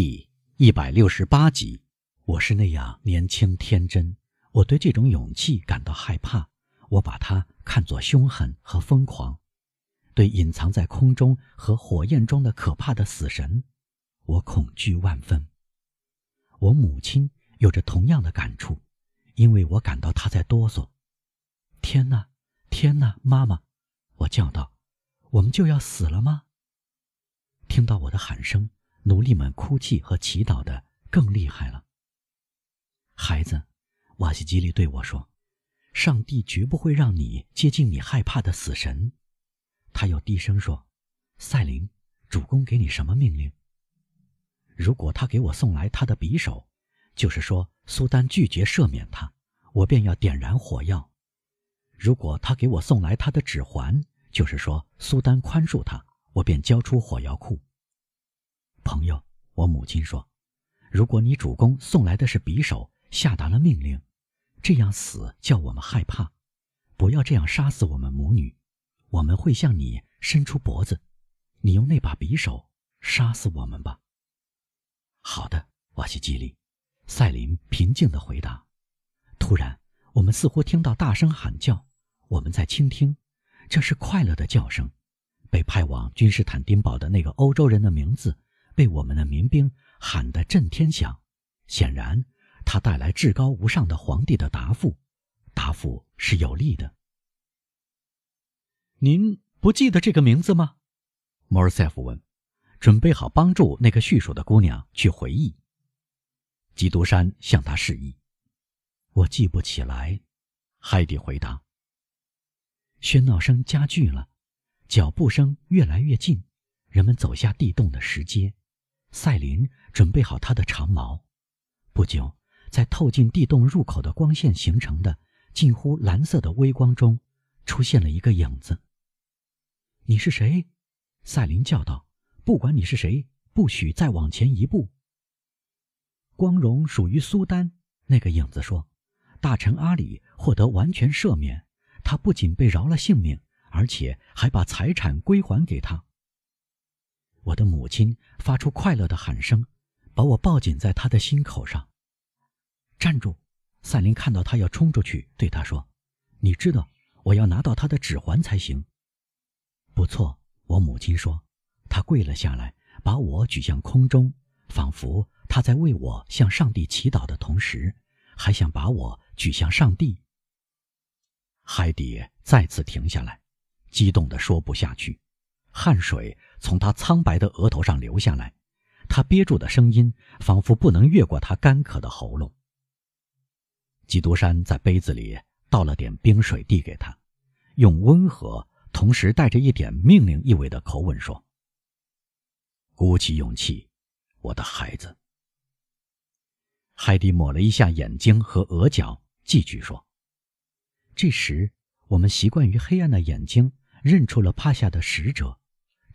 第一百六十八集，我是那样年轻天真，我对这种勇气感到害怕，我把它看作凶狠和疯狂，对隐藏在空中和火焰中的可怕的死神，我恐惧万分。我母亲有着同样的感触，因为我感到她在哆嗦。天哪，天哪，妈妈！我叫道：“我们就要死了吗？”听到我的喊声。奴隶们哭泣和祈祷的更厉害了。孩子，瓦西基里对我说：“上帝绝不会让你接近你害怕的死神。”他又低声说：“赛琳，主公给你什么命令？如果他给我送来他的匕首，就是说苏丹拒绝赦免他，我便要点燃火药；如果他给我送来他的指环，就是说苏丹宽恕他，我便交出火药库。”朋友，我母亲说：“如果你主公送来的是匕首，下达了命令，这样死叫我们害怕。不要这样杀死我们母女，我们会向你伸出脖子。你用那把匕首杀死我们吧。”好的，瓦西基里，赛琳平静地回答。突然，我们似乎听到大声喊叫，我们在倾听，这是快乐的叫声。被派往君士坦丁堡的那个欧洲人的名字。被我们的民兵喊得震天响，显然他带来至高无上的皇帝的答复，答复是有利的。您不记得这个名字吗？莫尔塞夫问，准备好帮助那个叙述的姑娘去回忆。基督山向他示意。我记不起来，海蒂回答。喧闹声加剧了，脚步声越来越近，人们走下地洞的石阶。赛琳准备好他的长矛。不久，在透进地洞入口的光线形成的近乎蓝色的微光中，出现了一个影子。“你是谁？”赛琳叫道，“不管你是谁，不许再往前一步。”光荣属于苏丹。那个影子说：“大臣阿里获得完全赦免，他不仅被饶了性命，而且还把财产归还给他。”我的母亲发出快乐的喊声，把我抱紧在她的心口上。站住！赛琳看到他要冲出去，对他说：“你知道，我要拿到他的指环才行。”不错，我母亲说。她跪了下来，把我举向空中，仿佛她在为我向上帝祈祷的同时，还想把我举向上帝。海底再次停下来，激动地说不下去。汗水从他苍白的额头上流下来，他憋住的声音仿佛不能越过他干渴的喉咙。基督山在杯子里倒了点冰水递给他，用温和同时带着一点命令意味的口吻说：“鼓起勇气，我的孩子。”海蒂抹了一下眼睛和额角，继续说：“这时，我们习惯于黑暗的眼睛认出了趴下的使者。”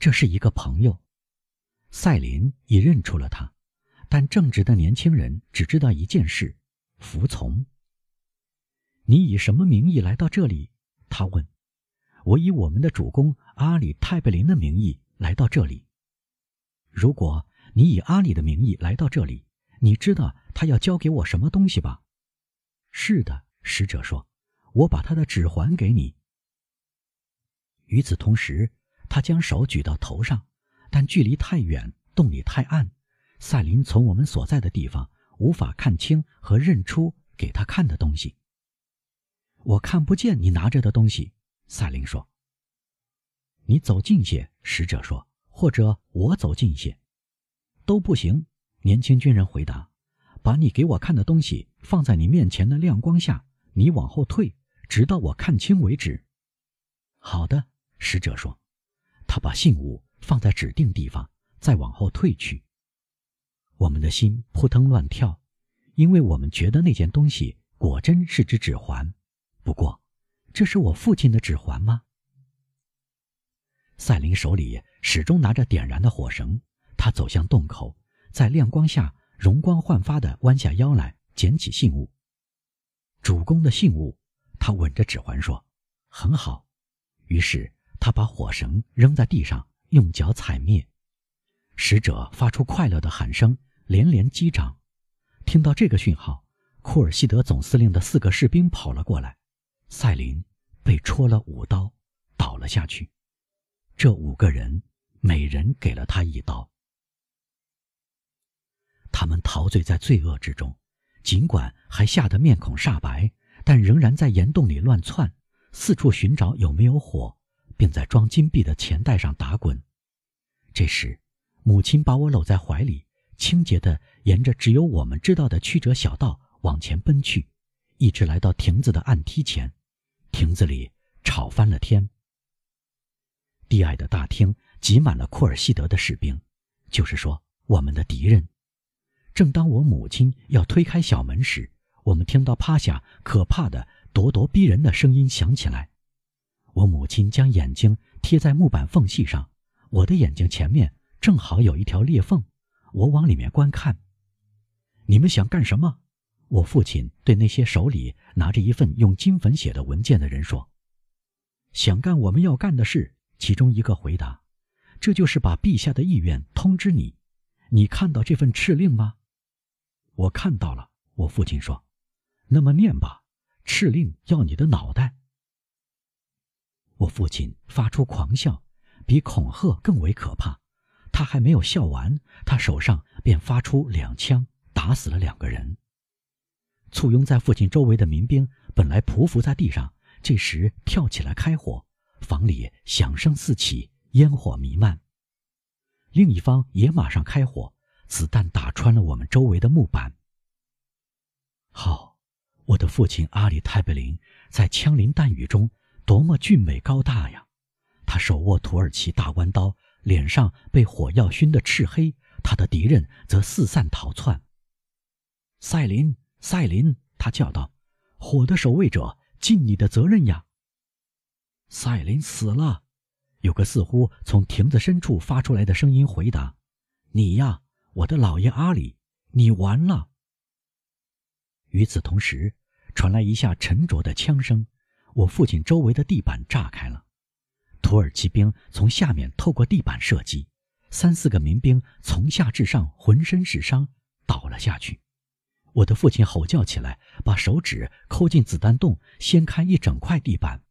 这是一个朋友，赛琳已认出了他，但正直的年轻人只知道一件事：服从。你以什么名义来到这里？他问。我以我们的主公阿里泰贝林的名义来到这里。如果你以阿里的名义来到这里，你知道他要交给我什么东西吧？是的，使者说，我把他的指环给你。与此同时。他将手举到头上，但距离太远，洞里太暗，赛琳从我们所在的地方无法看清和认出给他看的东西。我看不见你拿着的东西，赛琳说。你走近些，使者说，或者我走近些，都不行。年轻军人回答：“把你给我看的东西放在你面前的亮光下，你往后退，直到我看清为止。”好的，使者说。他把信物放在指定地方，再往后退去。我们的心扑腾乱跳，因为我们觉得那件东西果真是只指环。不过，这是我父亲的指环吗？赛琳手里始终拿着点燃的火绳，他走向洞口，在亮光下容光焕发地弯下腰来捡起信物。主公的信物，他吻着指环说：“很好。”于是。他把火绳扔在地上，用脚踩灭。使者发出快乐的喊声，连连击掌。听到这个讯号，库尔西德总司令的四个士兵跑了过来，赛琳被戳了五刀，倒了下去。这五个人每人给了他一刀。他们陶醉在罪恶之中，尽管还吓得面孔煞白，但仍然在岩洞里乱窜，四处寻找有没有火，并在装金币的钱袋上打滚。这时，母亲把我搂在怀里，清洁地沿着只有我们知道的曲折小道往前奔去，一直来到亭子的暗梯前。亭子里吵翻了天。低矮的大厅挤满了库尔西德的士兵，就是说，我们的敌人。正当我母亲要推开小门时，我们听到趴下可怕的、咄咄逼人的声音响起来。我母亲将眼睛贴在木板缝隙上，我的眼睛前面正好有一条裂缝，我往里面观看。你们想干什么？我父亲对那些手里拿着一份用金粉写的文件的人说：“想干我们要干的事。”其中一个回答：“这就是把陛下的意愿通知你。你看到这份敕令吗？”我看到了，我父亲说：“那么念吧，敕令要你的脑袋。”我父亲发出狂笑，比恐吓更为可怕。他还没有笑完，他手上便发出两枪，打死了两个人。簇拥在父亲周围的民兵本来匍匐在地上，这时跳起来开火，房里响声四起，烟火弥漫。另一方也马上开火。子弹打穿了我们周围的木板。好，我的父亲阿里泰贝林在枪林弹雨中多么俊美高大呀！他手握土耳其大弯刀，脸上被火药熏得赤黑。他的敌人则四散逃窜。赛琳，赛琳，他叫道：“火的守卫者，尽你的责任呀！”赛琳死了。有个似乎从亭子深处发出来的声音回答：“你呀。”我的老爷阿里，你完了。与此同时，传来一下沉着的枪声，我父亲周围的地板炸开了，土耳其兵从下面透过地板射击，三四个民兵从下至上浑身是伤，倒了下去。我的父亲吼叫起来，把手指抠进子弹洞，掀开一整块地板，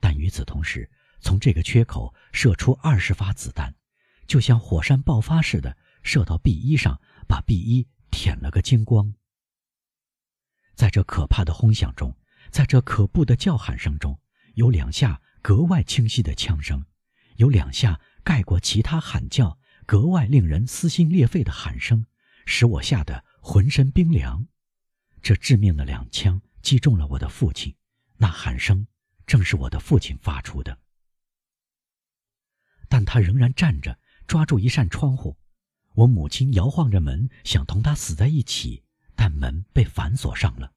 但与此同时，从这个缺口射出二十发子弹，就像火山爆发似的。射到 B 一上，把 B 一舔了个精光。在这可怕的轰响中，在这可怖的叫喊声中，有两下格外清晰的枪声，有两下盖过其他喊叫、格外令人撕心裂肺的喊声，使我吓得浑身冰凉。这致命的两枪击中了我的父亲，那喊声正是我的父亲发出的。但他仍然站着，抓住一扇窗户。我母亲摇晃着门，想同他死在一起，但门被反锁上了。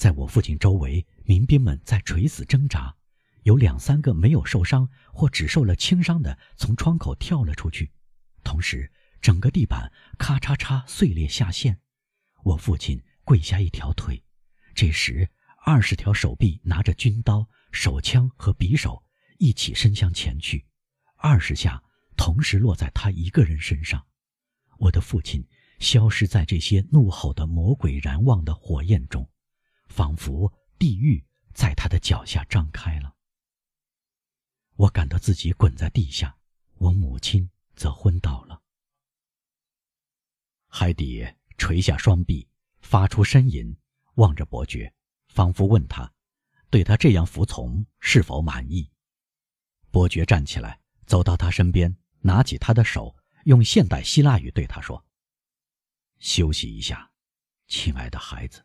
在我父亲周围，民兵们在垂死挣扎，有两三个没有受伤或只受了轻伤的从窗口跳了出去，同时整个地板咔嚓嚓碎裂下陷。我父亲跪下一条腿，这时二十条手臂拿着军刀、手枪和匕首一起伸向前去，二十下同时落在他一个人身上。我的父亲消失在这些怒吼的魔鬼燃望的火焰中，仿佛地狱在他的脚下张开了。我感到自己滚在地下，我母亲则昏倒了。海底垂下双臂，发出呻吟，望着伯爵，仿佛问他，对他这样服从是否满意。伯爵站起来，走到他身边，拿起他的手。用现代希腊语对他说：“休息一下，亲爱的孩子。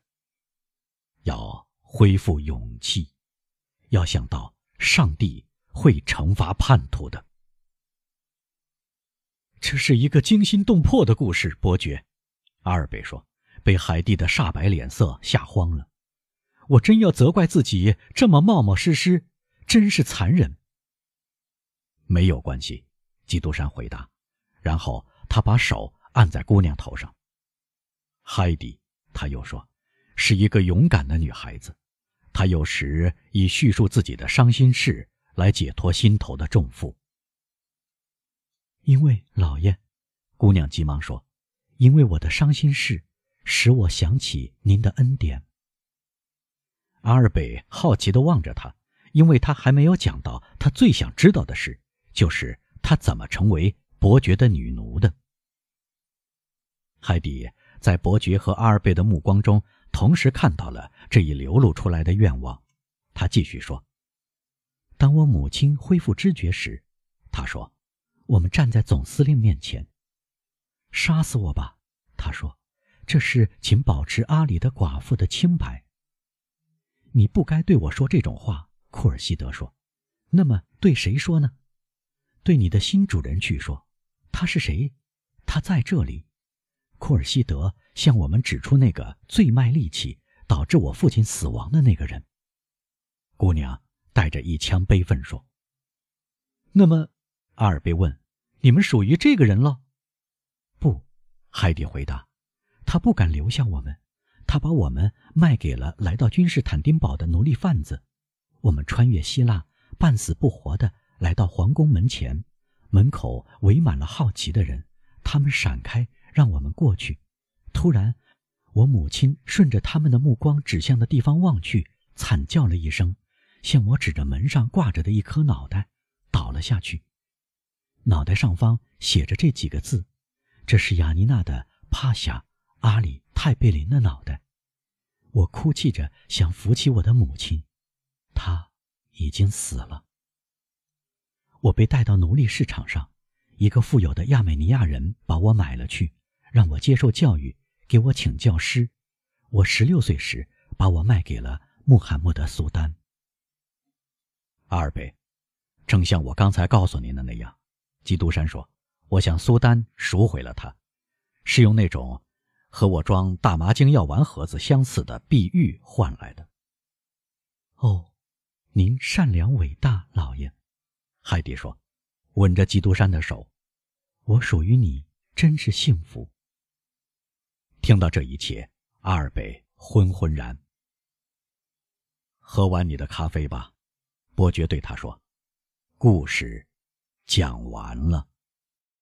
要恢复勇气，要想到上帝会惩罚叛徒的。”这是一个惊心动魄的故事，伯爵。阿尔贝说：“被海蒂的煞白脸色吓慌了。我真要责怪自己这么冒冒失失，真是残忍。”没有关系，基督山回答。然后他把手按在姑娘头上。海蒂，他又说，是一个勇敢的女孩子。她有时以叙述自己的伤心事来解脱心头的重负。因为老爷，姑娘急忙说，因为我的伤心事，使我想起您的恩典。阿尔贝好奇地望着他，因为他还没有讲到他最想知道的事，就是他怎么成为伯爵的女奴的。海底在伯爵和阿尔贝的目光中同时看到了这一流露出来的愿望。他继续说：“当我母亲恢复知觉时，他说，我们站在总司令面前。杀死我吧，他说，这是请保持阿里的寡妇的清白。”你不该对我说这种话，库尔西德说。那么对谁说呢？对你的新主人去说。他是谁？他在这里。库尔西德向我们指出那个最卖力气、导致我父亲死亡的那个人。姑娘带着一腔悲愤说：“那么，阿尔贝问，你们属于这个人了？”“不。”海蒂回答，“他不敢留下我们。”他把我们卖给了来到君士坦丁堡的奴隶贩子，我们穿越希腊，半死不活的来到皇宫门前，门口围满了好奇的人，他们闪开，让我们过去。突然，我母亲顺着他们的目光指向的地方望去，惨叫了一声，向我指着门上挂着的一颗脑袋，倒了下去。脑袋上方写着这几个字：“这是雅尼娜的帕夏。”阿里泰贝林的脑袋，我哭泣着想扶起我的母亲，她已经死了。我被带到奴隶市场上，一个富有的亚美尼亚人把我买了去，让我接受教育，给我请教师。我十六岁时把我卖给了穆罕默德苏丹。阿尔贝，正像我刚才告诉您的那样，基督山说，我向苏丹赎回了他，是用那种。和我装大麻精药丸盒子相似的碧玉换来的。哦，您善良伟大，老爷，海蒂说，吻着基督山的手。我属于你，真是幸福。听到这一切，阿尔贝昏昏然。喝完你的咖啡吧，伯爵对他说。故事讲完了。